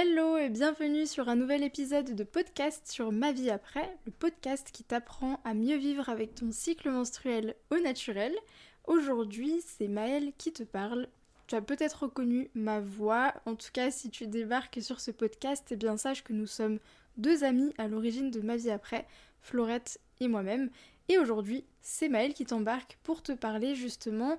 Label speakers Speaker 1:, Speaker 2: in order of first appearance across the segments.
Speaker 1: Hello et bienvenue sur un nouvel épisode de podcast sur Ma vie après, le podcast qui t'apprend à mieux vivre avec ton cycle menstruel au naturel. Aujourd'hui, c'est Maëlle qui te parle. Tu as peut-être reconnu ma voix, en tout cas si tu débarques sur ce podcast, eh bien sache que nous sommes deux amis à l'origine de Ma vie après, Florette et moi-même. Et aujourd'hui, c'est Maëlle qui t'embarque pour te parler justement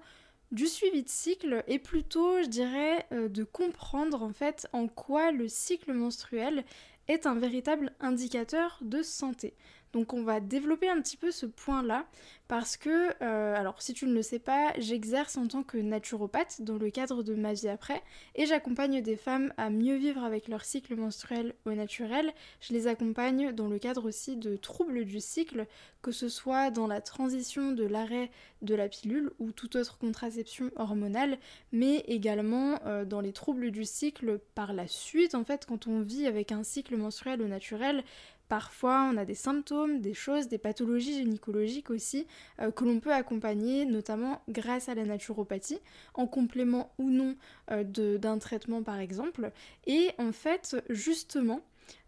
Speaker 1: du suivi de cycle et plutôt, je dirais, euh, de comprendre en fait en quoi le cycle menstruel est un véritable indicateur de santé. Donc on va développer un petit peu ce point-là parce que, euh, alors si tu ne le sais pas, j'exerce en tant que naturopathe dans le cadre de ma vie après et j'accompagne des femmes à mieux vivre avec leur cycle menstruel au naturel. Je les accompagne dans le cadre aussi de troubles du cycle, que ce soit dans la transition de l'arrêt de la pilule ou toute autre contraception hormonale, mais également euh, dans les troubles du cycle par la suite en fait quand on vit avec un cycle menstruel au naturel Parfois, on a des symptômes, des choses, des pathologies gynécologiques aussi euh, que l'on peut accompagner, notamment grâce à la naturopathie, en complément ou non euh, d'un traitement par exemple. Et en fait, justement,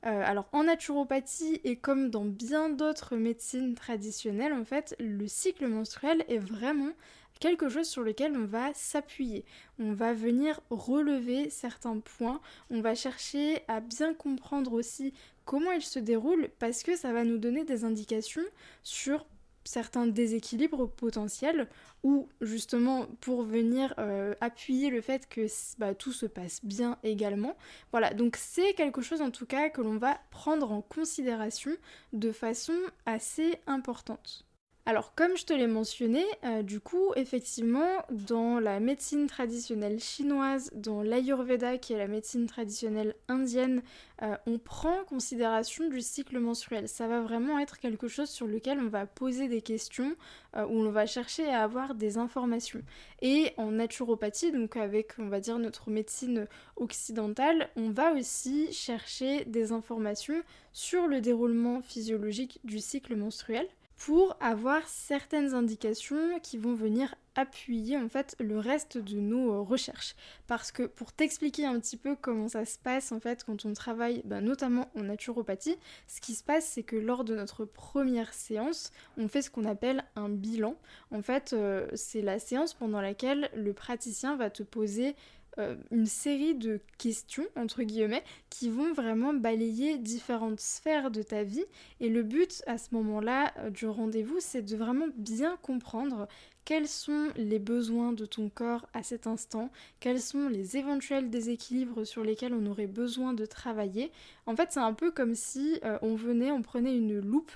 Speaker 1: euh, alors en naturopathie et comme dans bien d'autres médecines traditionnelles, en fait, le cycle menstruel est vraiment quelque chose sur lequel on va s'appuyer. On va venir relever certains points, on va chercher à bien comprendre aussi comment il se déroule parce que ça va nous donner des indications sur certains déséquilibres potentiels ou justement pour venir euh, appuyer le fait que bah, tout se passe bien également. Voilà, donc c'est quelque chose en tout cas que l'on va prendre en considération de façon assez importante. Alors comme je te l'ai mentionné, euh, du coup effectivement dans la médecine traditionnelle chinoise, dans l'Ayurveda qui est la médecine traditionnelle indienne, euh, on prend en considération du cycle menstruel. Ça va vraiment être quelque chose sur lequel on va poser des questions, euh, où on va chercher à avoir des informations. Et en naturopathie, donc avec on va dire notre médecine occidentale, on va aussi chercher des informations sur le déroulement physiologique du cycle menstruel pour avoir certaines indications qui vont venir appuyer en fait le reste de nos euh, recherches. Parce que pour t'expliquer un petit peu comment ça se passe en fait quand on travaille bah, notamment en naturopathie, ce qui se passe c'est que lors de notre première séance, on fait ce qu'on appelle un bilan. En fait, euh, c'est la séance pendant laquelle le praticien va te poser euh, une série de questions, entre guillemets, qui vont vraiment balayer différentes sphères de ta vie. Et le but à ce moment-là euh, du rendez-vous, c'est de vraiment bien comprendre quels sont les besoins de ton corps à cet instant, quels sont les éventuels déséquilibres sur lesquels on aurait besoin de travailler. En fait, c'est un peu comme si euh, on venait, on prenait une loupe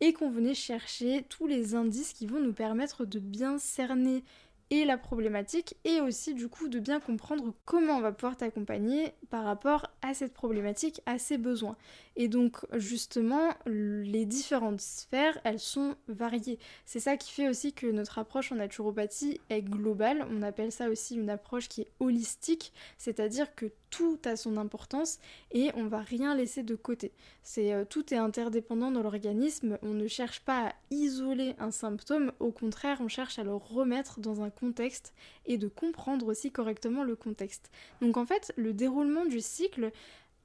Speaker 1: et qu'on venait chercher tous les indices qui vont nous permettre de bien cerner et la problématique et aussi du coup de bien comprendre comment on va pouvoir t'accompagner par rapport à cette problématique, à ses besoins. Et donc justement, les différentes sphères, elles sont variées. C'est ça qui fait aussi que notre approche en naturopathie est globale. On appelle ça aussi une approche qui est holistique, c'est-à-dire que tout a son importance et on va rien laisser de côté. Euh, tout est interdépendant dans l'organisme, on ne cherche pas à isoler un symptôme, au contraire, on cherche à le remettre dans un contexte et de comprendre aussi correctement le contexte. Donc en fait, le déroulement du cycle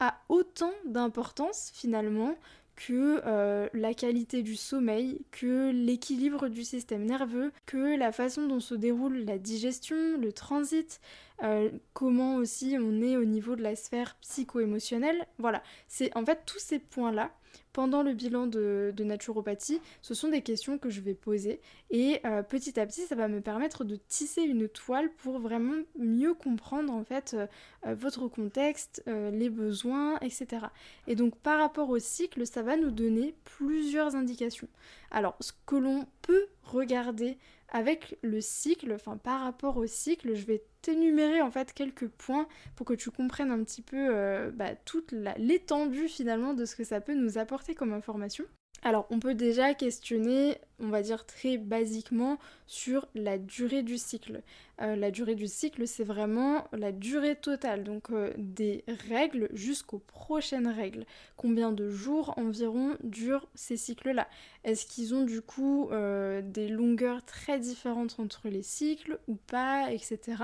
Speaker 1: a autant d'importance finalement que euh, la qualité du sommeil, que l'équilibre du système nerveux, que la façon dont se déroule la digestion, le transit, euh, comment aussi on est au niveau de la sphère psycho-émotionnelle. Voilà, c'est en fait tous ces points-là pendant le bilan de, naturopathie, ce sont des questions que je vais poser et euh, petit à petit ça va me permettre de tisser une toile pour vraiment mieux comprendre en fait euh, votre contexte, les besoins, etc. Et donc par rapport au cycle, ça va nous donner plusieurs indications. Alors ce que l'on peut regarder avec le cycle, enfin par rapport au cycle, je vais t'énumérer en fait quelques points pour que tu comprennes un petit peu euh, bah, toute l'étendue finalement de ce que ça peut nous apporter comme information. Alors on peut déjà questionner on va dire très basiquement sur la durée du cycle. Euh, la durée du cycle, c'est vraiment la durée totale, donc euh, des règles jusqu'aux prochaines règles. Combien de jours environ durent ces cycles-là? Est-ce qu'ils ont du coup euh, des longueurs très différentes entre les cycles ou pas, etc.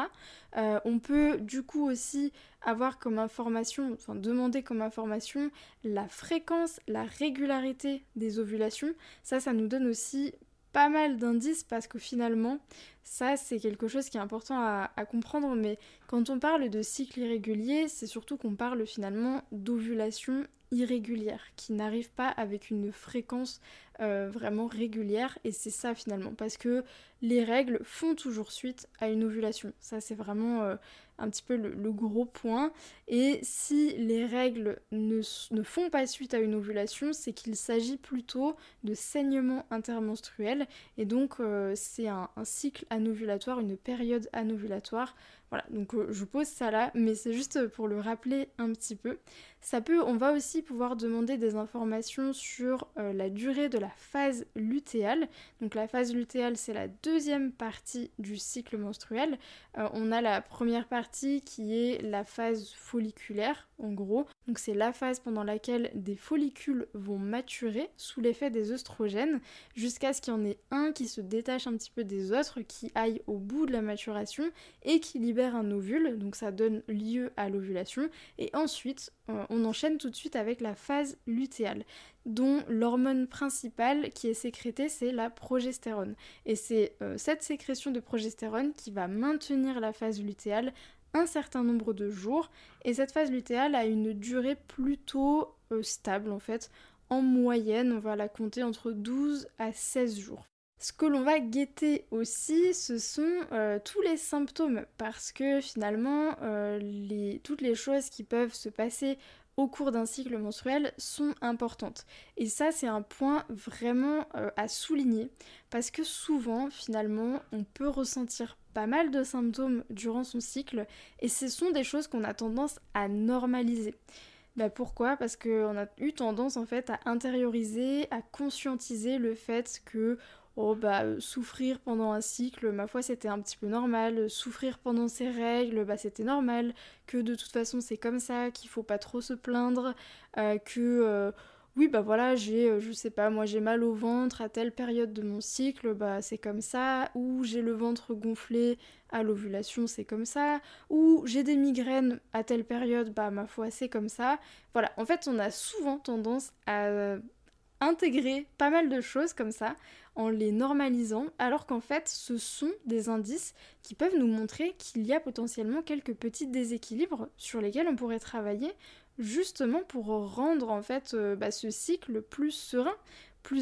Speaker 1: on peut du coup aussi avoir comme information, enfin demander comme information la fréquence, la régularité des ovulations. Ça, ça nous donne aussi pas mal d'indices parce que finalement, ça c'est quelque chose qui est important à, comprendre, mais quand on parle de cycle irrégulier, c'est surtout qu'on parle finalement d'ovulation irrégulière, qui n'arrive pas avec une fréquence euh, vraiment régulière, et c'est ça finalement, parce que les règles font toujours suite à une ovulation. Ça c'est vraiment euh, un petit peu le, gros point. Et si les règles ne, font pas suite à une ovulation, c'est qu'il s'agit plutôt de saignement intermenstruel. Et donc euh, c'est un, un, cycle anovulatoire, une période anovulatoire. Voilà, donc euh, je pose ça là, mais c'est juste pour le rappeler un petit peu. Ça peut, on va aussi pouvoir demander des informations sur euh, la durée de la phase lutéale. Donc la phase lutéale, c'est la deuxième partie du cycle menstruel. Euh, on a la première partie qui est la phase folliculaire, en gros. Donc c'est la phase pendant laquelle des follicules vont maturer sous l'effet des œstrogènes, jusqu'à ce qu'il y en ait un qui se détache un petit peu des autres, qui aille au bout de la maturation et qui libère un ovule. Donc ça donne lieu à l'ovulation. Et ensuite, euh, on enchaîne tout de suite avec la phase lutéale, dont l'hormone principale qui est sécrétée, c'est la progestérone. Et c'est euh, cette sécrétion de progestérone qui va maintenir la phase lutéale un certain nombre de jours. Et cette phase lutéale a une durée plutôt euh, stable en fait. En moyenne, on va la compter entre 12 à 16 jours. Ce que l'on va guetter aussi, ce sont euh, tous les symptômes, parce que finalement, euh, toutes les choses qui peuvent se passer au cours d'un cycle menstruel sont importantes. Et ça, c'est un point vraiment euh, à souligner, parce que souvent, finalement, on peut ressentir pas mal de symptômes durant son cycle, et ce sont des choses qu'on a tendance à normaliser. Bah pourquoi? Parce qu'on a eu tendance en fait à intérioriser, à conscientiser le fait que oh bah euh, souffrir pendant un cycle, ma foi c'était un petit peu normal, souffrir pendant ses règles, bah c'était normal, que de toute façon c'est comme ça, qu'il faut pas trop se plaindre, euh, que euh, oui bah voilà j'ai je sais pas moi j'ai mal au ventre à telle période de mon cycle, bah c'est comme ça, ou j'ai le ventre gonflé à l'ovulation c'est comme ça, ou j'ai des migraines à telle période, bah ma foi c'est comme ça. Voilà, en fait on a souvent tendance à intégrer pas mal de choses comme ça en les normalisant, alors qu'en fait ce sont des indices qui peuvent nous montrer qu'il y a potentiellement quelques petits déséquilibres sur lesquels on pourrait travailler justement pour rendre en fait euh, bah, ce cycle plus serein,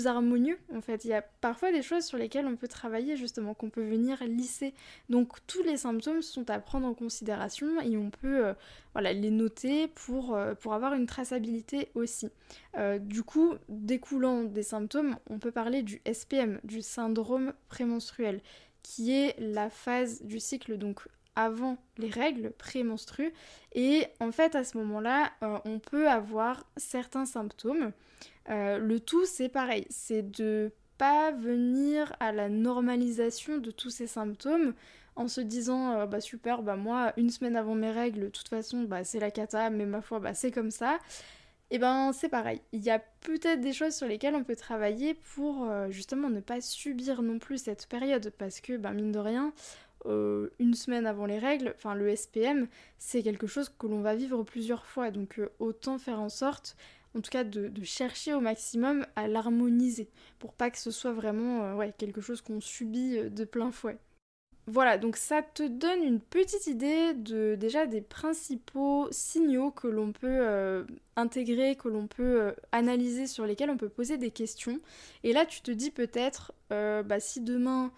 Speaker 1: harmonieux en fait. Il y a parfois des choses sur lesquelles on peut travailler justement, qu'on peut venir lisser. Donc tous les symptômes sont à prendre en considération et on peut euh, voilà, les noter pour, euh, pour avoir une traçabilité aussi. Euh, du coup, découlant des symptômes, on peut parler du SPM, du syndrome prémenstruel, qui est la phase du cycle donc avant les règles prémenstrues et en fait à ce moment-là on peut avoir certains symptômes euh, le tout, c'est pareil, c'est de pas venir à la normalisation de tous ces symptômes en se disant euh, bah super bah moi une semaine avant mes règles de toute façon bah c'est la cata mais ma foi bah c'est comme ça. Et eh ben c'est pareil. Il y a peut-être des choses sur lesquelles on peut travailler pour euh, justement ne pas subir non plus cette période. Parce que bah mine de rien une semaine avant les règles, enfin le SPM, c'est quelque chose que l'on va vivre plusieurs fois, donc autant faire en sorte en tout cas de, chercher au maximum à l'harmoniser pour pas que ce soit vraiment euh, quelque chose qu'on subit euh, de plein fouet. Voilà, donc ça te donne une petite idée de déjà des principaux signaux que l'on peut euh, intégrer, que l'on peut analyser, sur lesquels on peut poser des questions. Et là, tu te dis peut-être, bah, si demain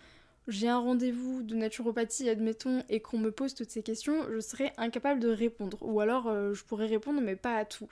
Speaker 1: j'ai un rendez-vous de naturopathie, admettons, et qu'on me pose toutes ces questions, je serais incapable de répondre. Ou alors, je pourrais répondre, mais pas à tout.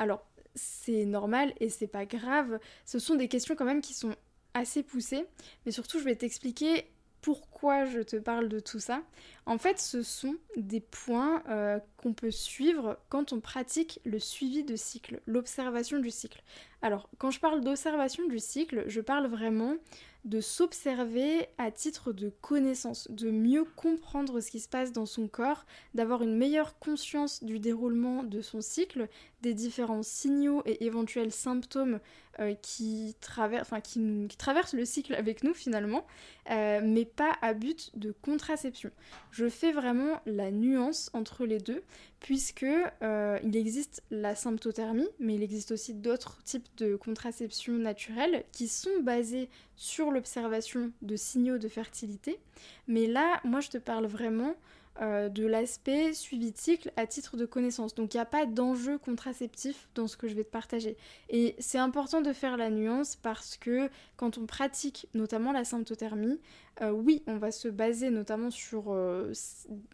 Speaker 1: Alors, c'est normal et c'est pas grave. Ce sont des questions quand même qui sont assez poussées, mais surtout je vais t'expliquer pourquoi je te parle de tout ça. En fait, ce sont des points euh, qu'on peut suivre quand on pratique le suivi de cycle, l'observation du cycle. Alors, quand je parle d'observation du cycle, je parle vraiment de s'observer à titre de connaissance, de mieux comprendre ce qui se passe dans son corps, d'avoir une meilleure conscience du déroulement de son cycle, des différents signaux et éventuels symptômes euh, qui, traversent le cycle avec nous finalement, euh, mais pas à but de contraception. Je fais vraiment la nuance entre les deux, puisque euh, il existe la symptothermie, mais il existe aussi d'autres types de contraception naturelle qui sont basés sur l'observation de signaux de fertilité. Mais là, moi, je te parle vraiment euh, de l'aspect suivi de cycle à titre de connaissance. Donc il n'y a pas d'enjeu contraceptif dans ce que je vais te partager. Et c'est important de faire la nuance parce que quand on pratique notamment la symptothermie, euh, oui, on va se baser notamment sur euh,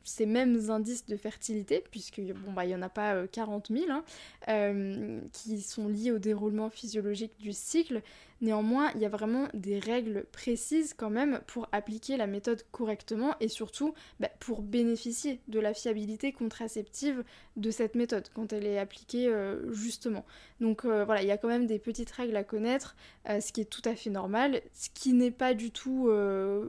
Speaker 1: ces mêmes indices de fertilité, puisque bon, bah, il n'y en a pas 40 000, hein, qui sont liés au déroulement physiologique du cycle. Néanmoins, il y a vraiment des règles précises quand même pour appliquer la méthode correctement et surtout bah, pour bénéficier de la fiabilité contraceptive de cette méthode quand elle est appliquée euh, justement. Donc euh, voilà, il y a quand même des petites règles à connaître, euh, ce qui est tout à fait normal, ce qui n'est pas du tout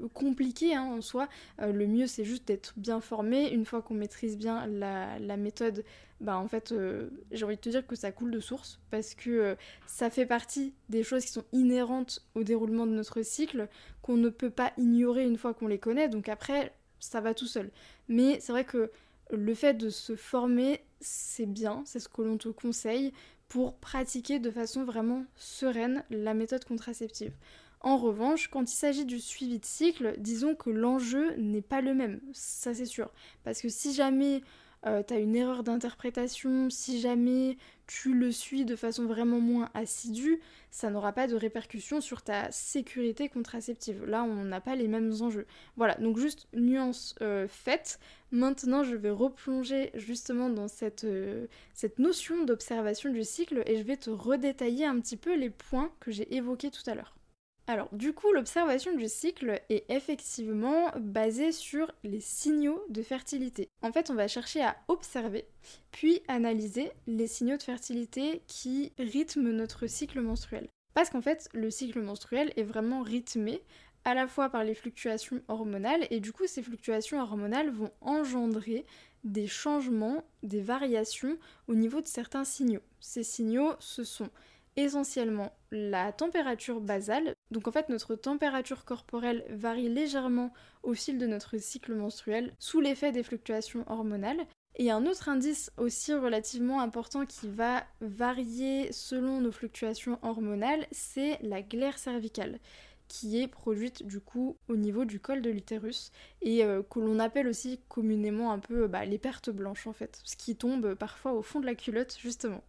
Speaker 1: compliqué hein, en soi. le mieux c'est juste d'être bien formé. Une fois qu'on maîtrise bien la, la méthode, bah en fait euh, j'ai envie de te dire que ça coule de source parce que euh, ça fait partie des choses qui sont inhérentes au déroulement de notre cycle qu'on ne peut pas ignorer une fois qu'on les connaît donc après ça va tout seul mais c'est vrai que le fait de se former c'est bien c'est ce que l'on te conseille pour pratiquer de façon vraiment sereine la méthode contraceptive en revanche, quand il s'agit du suivi de cycle, disons que l'enjeu n'est pas le même, ça c'est sûr. Parce que si jamais euh, t'as une erreur d'interprétation, si jamais tu le suis de façon vraiment moins assidue, ça n'aura pas de répercussion sur ta sécurité contraceptive. Là, on n'a pas les mêmes enjeux. Voilà, donc juste nuance euh, faite. Maintenant, je vais replonger justement dans cette, euh, cette notion d'observation du cycle et je vais te redétailler un petit peu les points que j'ai évoqués tout à l'heure. Alors du coup, l'observation du cycle est effectivement basée sur les signaux de fertilité. En fait, on va chercher à observer, puis analyser les signaux de fertilité qui rythment notre cycle menstruel. Parce qu'en fait, le cycle menstruel est vraiment rythmé à la fois par les fluctuations hormonales, et du coup, ces fluctuations hormonales vont engendrer des changements, des variations au niveau de certains signaux. Ces signaux, ce sont essentiellement la température basale. Donc en fait notre température corporelle varie légèrement au fil de notre cycle menstruel sous l'effet des fluctuations hormonales. Et un autre indice aussi relativement important qui va varier selon nos fluctuations hormonales, c'est la glaire cervicale qui est produite du coup au niveau du col de l'utérus et euh, que l'on appelle aussi communément un peu bah, les pertes blanches en fait, ce qui tombe parfois au fond de la culotte justement.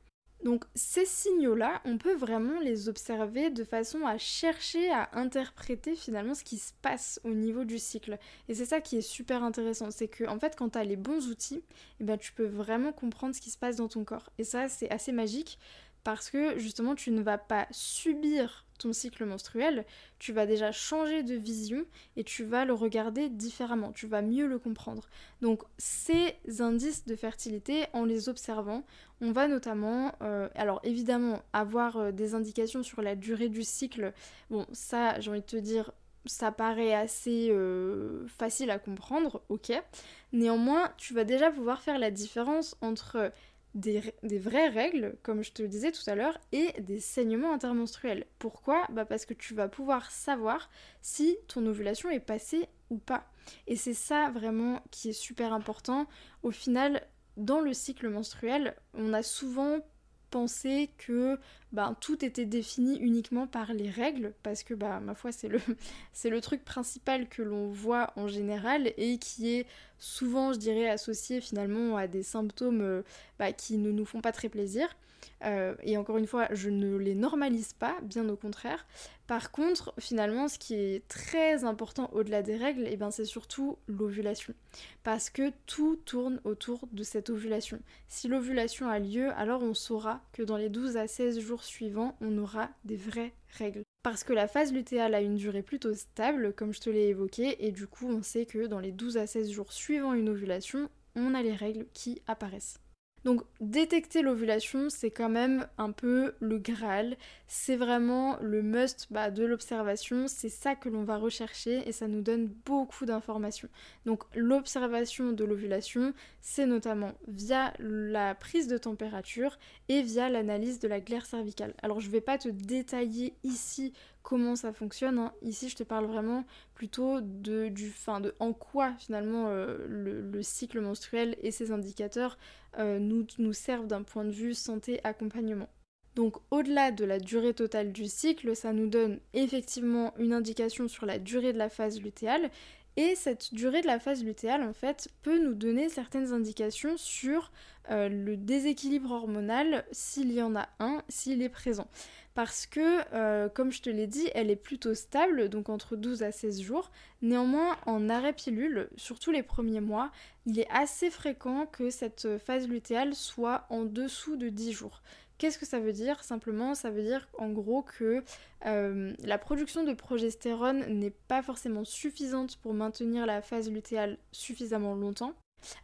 Speaker 1: Donc ces signaux-là, on peut vraiment les observer de façon à chercher à interpréter finalement ce qui se passe au niveau du cycle. Et c'est ça qui est super intéressant, c'est que en fait quand tu as les bons outils, eh ben, tu peux vraiment comprendre ce qui se passe dans ton corps. Et ça c'est assez magique parce que justement tu ne vas pas subir ton cycle menstruel, tu vas déjà changer de vision et tu vas le regarder différemment, tu vas mieux le comprendre. Donc ces indices de fertilité, en les observant, on va notamment, euh, alors évidemment, avoir euh, des indications sur la durée du cycle. Bon, ça, j'ai envie de te dire, ça paraît assez euh, facile à comprendre, ok. Néanmoins, tu vas déjà pouvoir faire la différence entre des, vraies règles, comme je te le disais tout à l'heure, et des saignements intermenstruels. Pourquoi? Bah Parce que tu vas pouvoir savoir si ton ovulation est passée ou pas. Et c'est ça vraiment qui est super important. Au final, dans le cycle menstruel, on a souvent pensé que ben, tout était défini uniquement par les règles, parce que bah, ma foi c'est le, truc principal que l'on voit en général et qui est souvent je dirais associé finalement à des symptômes euh, bah, qui ne nous font pas très plaisir. Euh, et encore une fois, je ne les normalise pas, bien au contraire. Par contre, finalement, ce qui est très important au-delà des règles, eh ben, c'est surtout l'ovulation. Parce que tout tourne autour de cette ovulation. Si l'ovulation a lieu, alors on saura que dans les 12 à 16 jours suivants, on aura des vraies règles. Parce que la phase lutéale a une durée plutôt stable, comme je te l'ai évoqué, et du coup on sait que dans les 12 à 16 jours suivant une ovulation, on a les règles qui apparaissent. Donc détecter l'ovulation, c'est quand même un peu le Graal, c'est vraiment le must bah, de l'observation, c'est ça que l'on va rechercher et ça nous donne beaucoup d'informations. Donc l'observation de l'ovulation, c'est notamment via la prise de température et via l'analyse de la glaire cervicale. Alors je ne vais pas te détailler ici comment ça fonctionne. Hein. Ici, je te parle vraiment plutôt de, du, fin, de en quoi finalement euh, le, cycle menstruel et ses indicateurs euh, nous, servent d'un point de vue santé-accompagnement. Donc au-delà de la durée totale du cycle, ça nous donne effectivement une indication sur la durée de la phase lutéale et cette durée de la phase lutéale, en fait, peut nous donner certaines indications sur euh, le déséquilibre hormonal, s'il y en a un, s'il est présent parce que, euh, comme je te l'ai dit, elle est plutôt stable, donc entre 12 à 16 jours. Néanmoins, en arrêt pilule, surtout les premiers mois, il est assez fréquent que cette phase lutéale soit en dessous de 10 jours. Qu'est-ce que ça veut dire? Simplement, ça veut dire en gros que euh, la production de progestérone n'est pas forcément suffisante pour maintenir la phase lutéale suffisamment longtemps.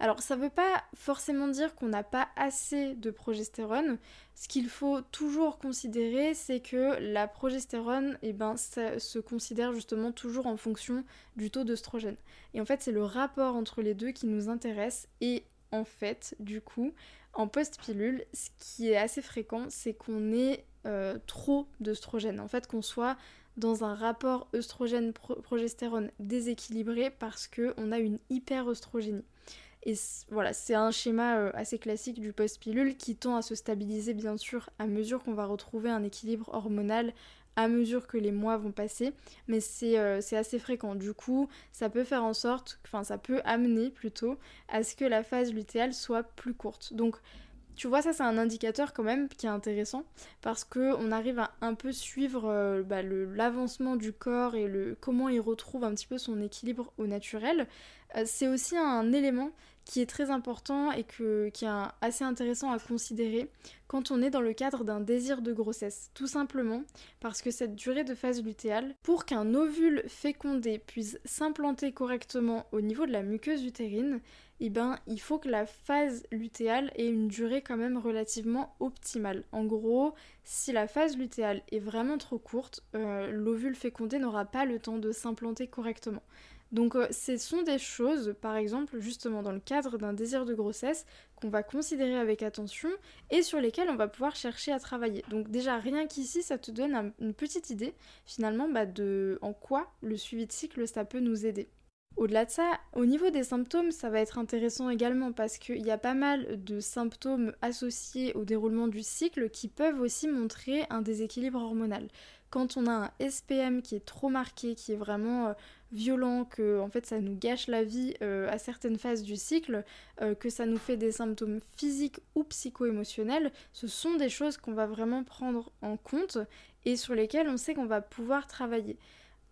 Speaker 1: Alors ça ne veut pas forcément dire qu'on n'a pas assez de progestérone. Ce qu'il faut toujours considérer, c'est que la progestérone, eh ben, ça se considère justement toujours en fonction du taux d'œstrogène. Et en fait, c'est le rapport entre les deux qui nous intéresse. Et en fait, du coup, en post-pilule, ce qui est assez fréquent, c'est qu'on ait euh, trop d'œstrogène. En fait, qu'on soit dans un rapport œstrogène-progestérone déséquilibré parce qu'on a une hyperœstrogénie. Et voilà, c'est un schéma euh, assez classique du post-pilule qui tend à se stabiliser bien sûr à mesure qu'on va retrouver un équilibre hormonal à mesure que les mois vont passer, mais euh, c'est assez fréquent. Du coup, ça peut faire en sorte, enfin ça peut amener plutôt à ce que la phase lutéale soit plus courte. Donc tu vois, ça c'est un indicateur quand même qui est intéressant parce que on arrive à un peu suivre euh, bah, l'avancement du corps et le comment il retrouve un petit peu son équilibre au naturel. c'est aussi un élément qui est très important et qui est assez intéressant à considérer quand on est dans le cadre d'un désir de grossesse. Tout simplement parce que cette durée de phase lutéale, pour qu'un ovule fécondé puisse s'implanter correctement au niveau de la muqueuse utérine, eh ben, il faut que la phase lutéale ait une durée quand même relativement optimale. En gros, si la phase lutéale est vraiment trop courte, euh, l'ovule fécondé n'aura pas le temps de s'implanter correctement. Donc euh, ce sont des choses, par exemple, justement dans le cadre d'un désir de grossesse, qu'on va considérer avec attention et sur lesquelles on va pouvoir chercher à travailler. Donc déjà, rien qu'ici, ça te donne une petite idée, finalement, bah, de en quoi le suivi de cycle, ça peut nous aider. Au-delà de ça, au niveau des symptômes, ça va être intéressant également parce qu'il y a pas mal de symptômes associés au déroulement du cycle qui peuvent aussi montrer un déséquilibre hormonal. Quand on a un SPM qui est trop marqué, qui est vraiment euh, violent, que en fait ça nous gâche la vie euh, à certaines phases du cycle, euh, que ça nous fait des symptômes physiques ou psycho-émotionnels, ce sont des choses qu'on va vraiment prendre en compte et sur lesquelles on sait qu'on va pouvoir travailler.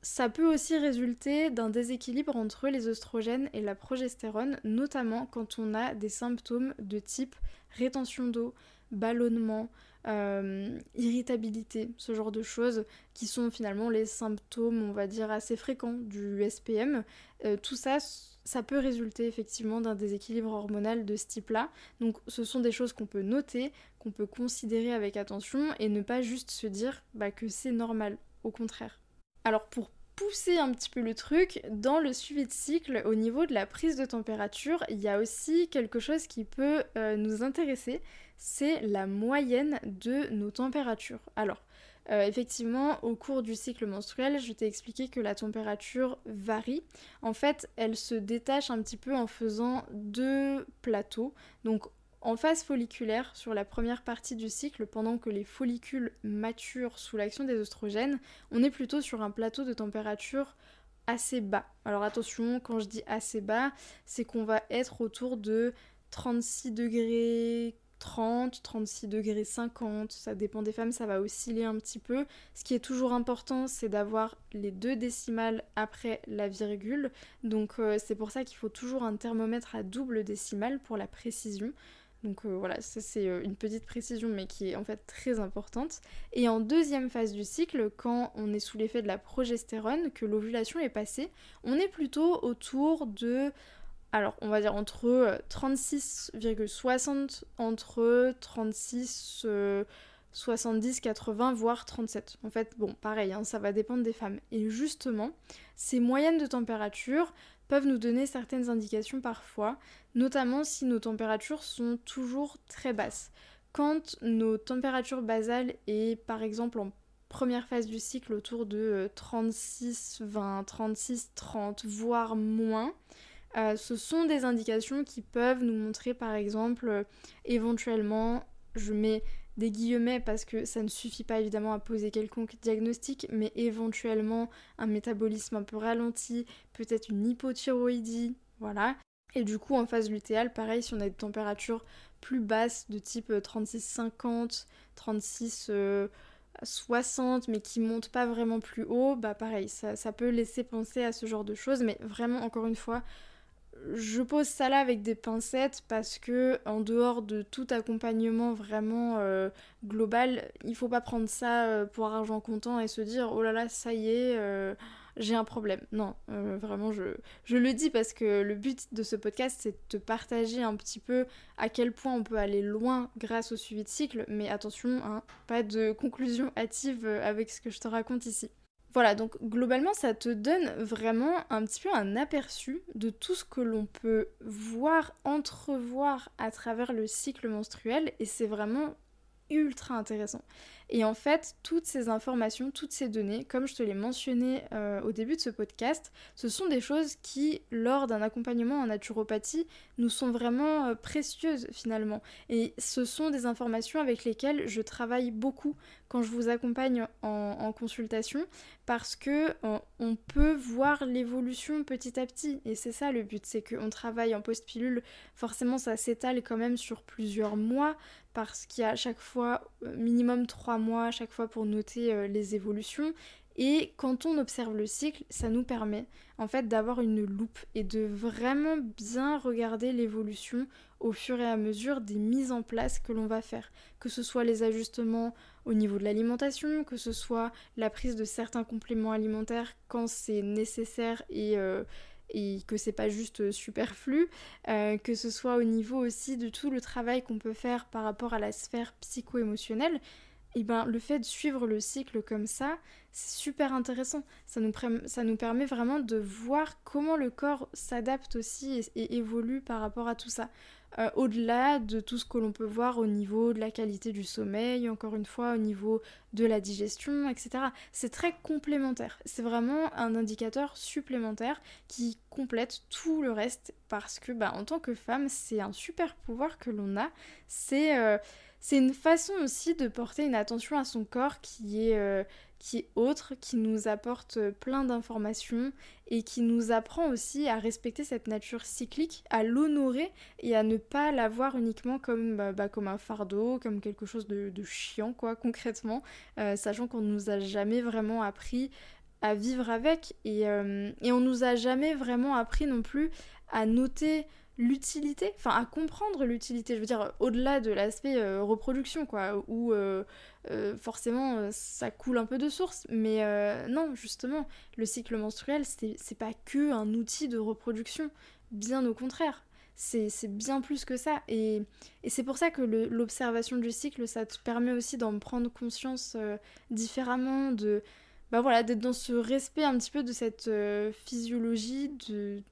Speaker 1: Ça peut aussi résulter d'un déséquilibre entre les oestrogènes et la progestérone, notamment quand on a des symptômes de type rétention d'eau, ballonnement, euh, irritabilité, ce genre de choses qui sont finalement les symptômes, on va dire, assez fréquents du SPM. Euh, tout ça, ça peut résulter effectivement d'un déséquilibre hormonal de ce type-là. Donc ce sont des choses qu'on peut noter, qu'on peut considérer avec attention et ne pas juste se dire bah, que c'est normal, au contraire. Alors pour pousser un petit peu le truc, dans le suivi de cycle, au niveau de la prise de température, il y a aussi quelque chose qui peut euh, nous intéresser, c'est la moyenne de nos températures. Alors, euh, effectivement, au cours du cycle menstruel, je t'ai expliqué que la température varie. En fait, elle se détache un petit peu en faisant deux plateaux. Donc, en phase folliculaire, sur la première partie du cycle, pendant que les follicules maturent sous l'action des oestrogènes, on est plutôt sur un plateau de température assez bas. Alors attention, quand je dis assez bas, c'est qu'on va être autour de 36 degrés 30, 36 degrés 50, ça dépend des femmes, ça va osciller un petit peu. Ce qui est toujours important, c'est d'avoir les deux décimales après la virgule. Donc euh, c'est pour ça qu'il faut toujours un thermomètre à double décimale pour la précision. Donc euh, voilà, ça c'est euh, une petite précision mais qui est en fait très importante. Et en deuxième phase du cycle, quand on est sous l'effet de la progestérone, que l'ovulation est passée, on est plutôt autour de alors on va dire entre 36,60 entre 36 70, 80, voire 37. En fait, bon, pareil, hein, ça va dépendre des femmes. Et justement, ces moyennes de température peuvent nous donner certaines indications parfois, notamment si nos températures sont toujours très basses. Quand nos températures basales est par exemple en première phase du cycle autour de 36, 20, 36, 30, voire moins, euh, ce sont des indications qui peuvent nous montrer par exemple euh, éventuellement, je mets des guillemets parce que ça ne suffit pas évidemment à poser quelconque diagnostic, mais éventuellement un métabolisme un peu ralenti, peut-être une hypothyroïdie, voilà. Et du coup, en phase lutéale, pareil, si on a des températures plus basses de type 36-50, 36 60, mais qui montent pas vraiment plus haut, bah pareil, ça, peut laisser penser à ce genre de choses, mais vraiment, encore une fois, je pose ça là avec des pincettes parce que en dehors de tout accompagnement vraiment euh, global, il faut pas prendre ça euh, pour argent comptant et se dire oh là là ça y est euh, j'ai un problème. Non, vraiment je, je le dis parce que le but de ce podcast c'est de te partager un petit peu à quel point on peut aller loin grâce au suivi de cycle, mais attention, hein, pas de conclusion hâtive avec ce que je te raconte ici. Voilà, donc globalement, ça te donne vraiment un petit peu un aperçu de tout ce que l'on peut voir, entrevoir à travers le cycle menstruel, et c'est vraiment ultra intéressant. Et en fait, toutes ces informations, toutes ces données, comme je te l'ai mentionné euh, au début de ce podcast, ce sont des choses qui, lors d'un accompagnement en naturopathie, nous sont vraiment euh, précieuses finalement. Et ce sont des informations avec lesquelles je travaille beaucoup quand je vous accompagne en, consultation parce que on, peut voir l'évolution petit à petit et c'est ça le but c'est qu'on travaille en post-pilule forcément ça s'étale quand même sur plusieurs mois parce qu'il y a à chaque fois euh, minimum trois mois à chaque fois pour noter euh, les évolutions et quand on observe le cycle, ça nous permet en fait d'avoir une loupe et de vraiment bien regarder l'évolution au fur et à mesure des mises en place que l'on va faire. Que ce soit les ajustements au niveau de l'alimentation, que ce soit la prise de certains compléments alimentaires quand c'est nécessaire et, euh, et que c'est pas juste superflu, euh, que ce soit au niveau aussi de tout le travail qu'on peut faire par rapport à la sphère psycho-émotionnelle et ben le fait de suivre le cycle comme ça, c'est super intéressant. Ça nous, ça nous, permet vraiment de voir comment le corps s'adapte aussi et, évolue par rapport à tout ça. Euh, au-delà de tout ce que l'on peut voir au niveau de la qualité du sommeil, encore une fois au niveau de la digestion, etc. C'est très complémentaire. C'est vraiment un indicateur supplémentaire qui complète tout le reste parce que bah, en tant que femme, c'est un super pouvoir que l'on a. C'est... Euh, c'est une façon aussi de porter une attention à son corps qui est, euh, qui est autre, qui nous apporte plein d'informations et qui nous apprend aussi à respecter cette nature cyclique, à l'honorer et à ne pas la voir uniquement comme, bah, bah, comme un fardeau, comme quelque chose de, chiant, quoi, concrètement, euh, sachant qu'on ne nous a jamais vraiment appris à vivre avec et, euh, et on nous a jamais vraiment appris non plus à noter l'utilité, enfin à comprendre l'utilité, je veux dire au-delà de l'aspect euh, reproduction quoi, où euh, euh, forcément ça coule un peu de source, mais non justement le cycle menstruel c'est pas que un outil de reproduction, bien au contraire, c'est bien plus que ça. Et, et c'est pour ça que l'observation du cycle ça te permet aussi d'en prendre conscience différemment, de bah voilà d'être dans ce respect un petit peu de cette physiologie, de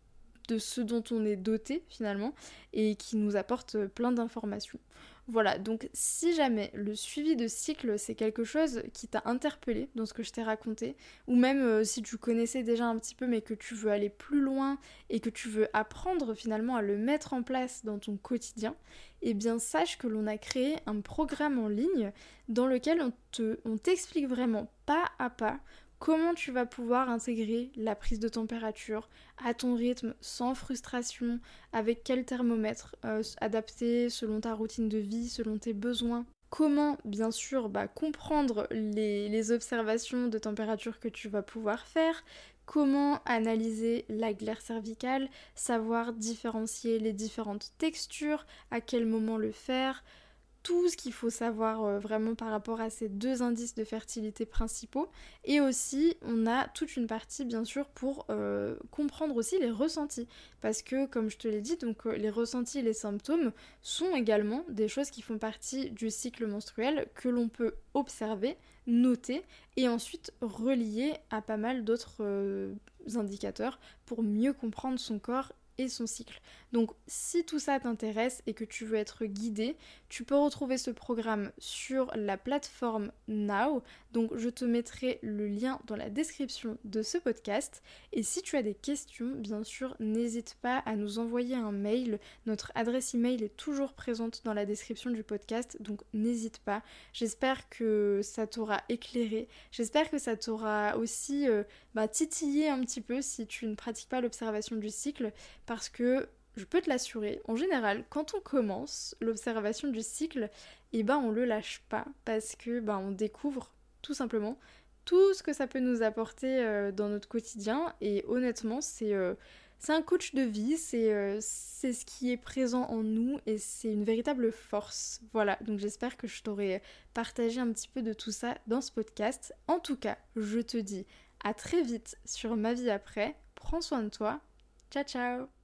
Speaker 1: de ce dont on est doté finalement et qui nous apporte euh, plein d'informations. Voilà, donc si jamais le suivi de cycle c'est quelque chose qui t'a interpellé dans ce que je t'ai raconté, ou même euh, si tu connaissais déjà un petit peu mais que tu veux aller plus loin et que tu veux apprendre finalement à le mettre en place dans ton quotidien, eh bien sache que l'on a créé un programme en ligne dans lequel on t'explique vraiment pas à pas comment tu vas pouvoir intégrer la prise de température à ton rythme sans frustration, avec quel thermomètre euh, adapté selon ta routine de vie, selon tes besoins? Comment, bien sûr, bah, comprendre les, les observations de température que tu vas pouvoir faire, comment analyser la glaire cervicale, savoir différencier les différentes textures, à quel moment le faire, tout ce qu'il faut savoir euh, vraiment par rapport à ces deux indices de fertilité principaux. Et aussi, on a toute une partie, bien sûr, pour euh, comprendre aussi les ressentis. Parce que, comme je te l'ai dit, donc euh, les ressentis et les symptômes sont également des choses qui font partie du cycle menstruel que l'on peut observer, noter et ensuite relier à pas mal d'autres indicateurs pour mieux comprendre son corps son cycle. Donc si tout ça t'intéresse et que tu veux être guidé, tu peux retrouver ce programme sur la plateforme Now. Donc je te mettrai le lien dans la description de ce podcast. Et si tu as des questions, bien sûr, n'hésite pas à nous envoyer un mail. Notre adresse email est toujours présente dans la description du podcast, donc n'hésite pas. J'espère que ça t'aura éclairé. J'espère que ça t'aura aussi euh, bah, titillé un petit peu si tu ne pratiques pas l'observation du cycle parce que je peux te l'assurer, en général, quand on commence l'observation du cycle, eh ben on le lâche pas parce que ben on découvre tout simplement tout ce que ça peut nous apporter euh, dans notre quotidien et honnêtement c'est euh, un coach de vie, euh, c'est ce qui est présent en nous et c'est une véritable force. Voilà, donc j'espère que je t'aurai partagé un petit peu de tout ça dans ce podcast. En tout cas, je te dis à très vite sur ma vie après. Prends soin de toi. Ciao ciao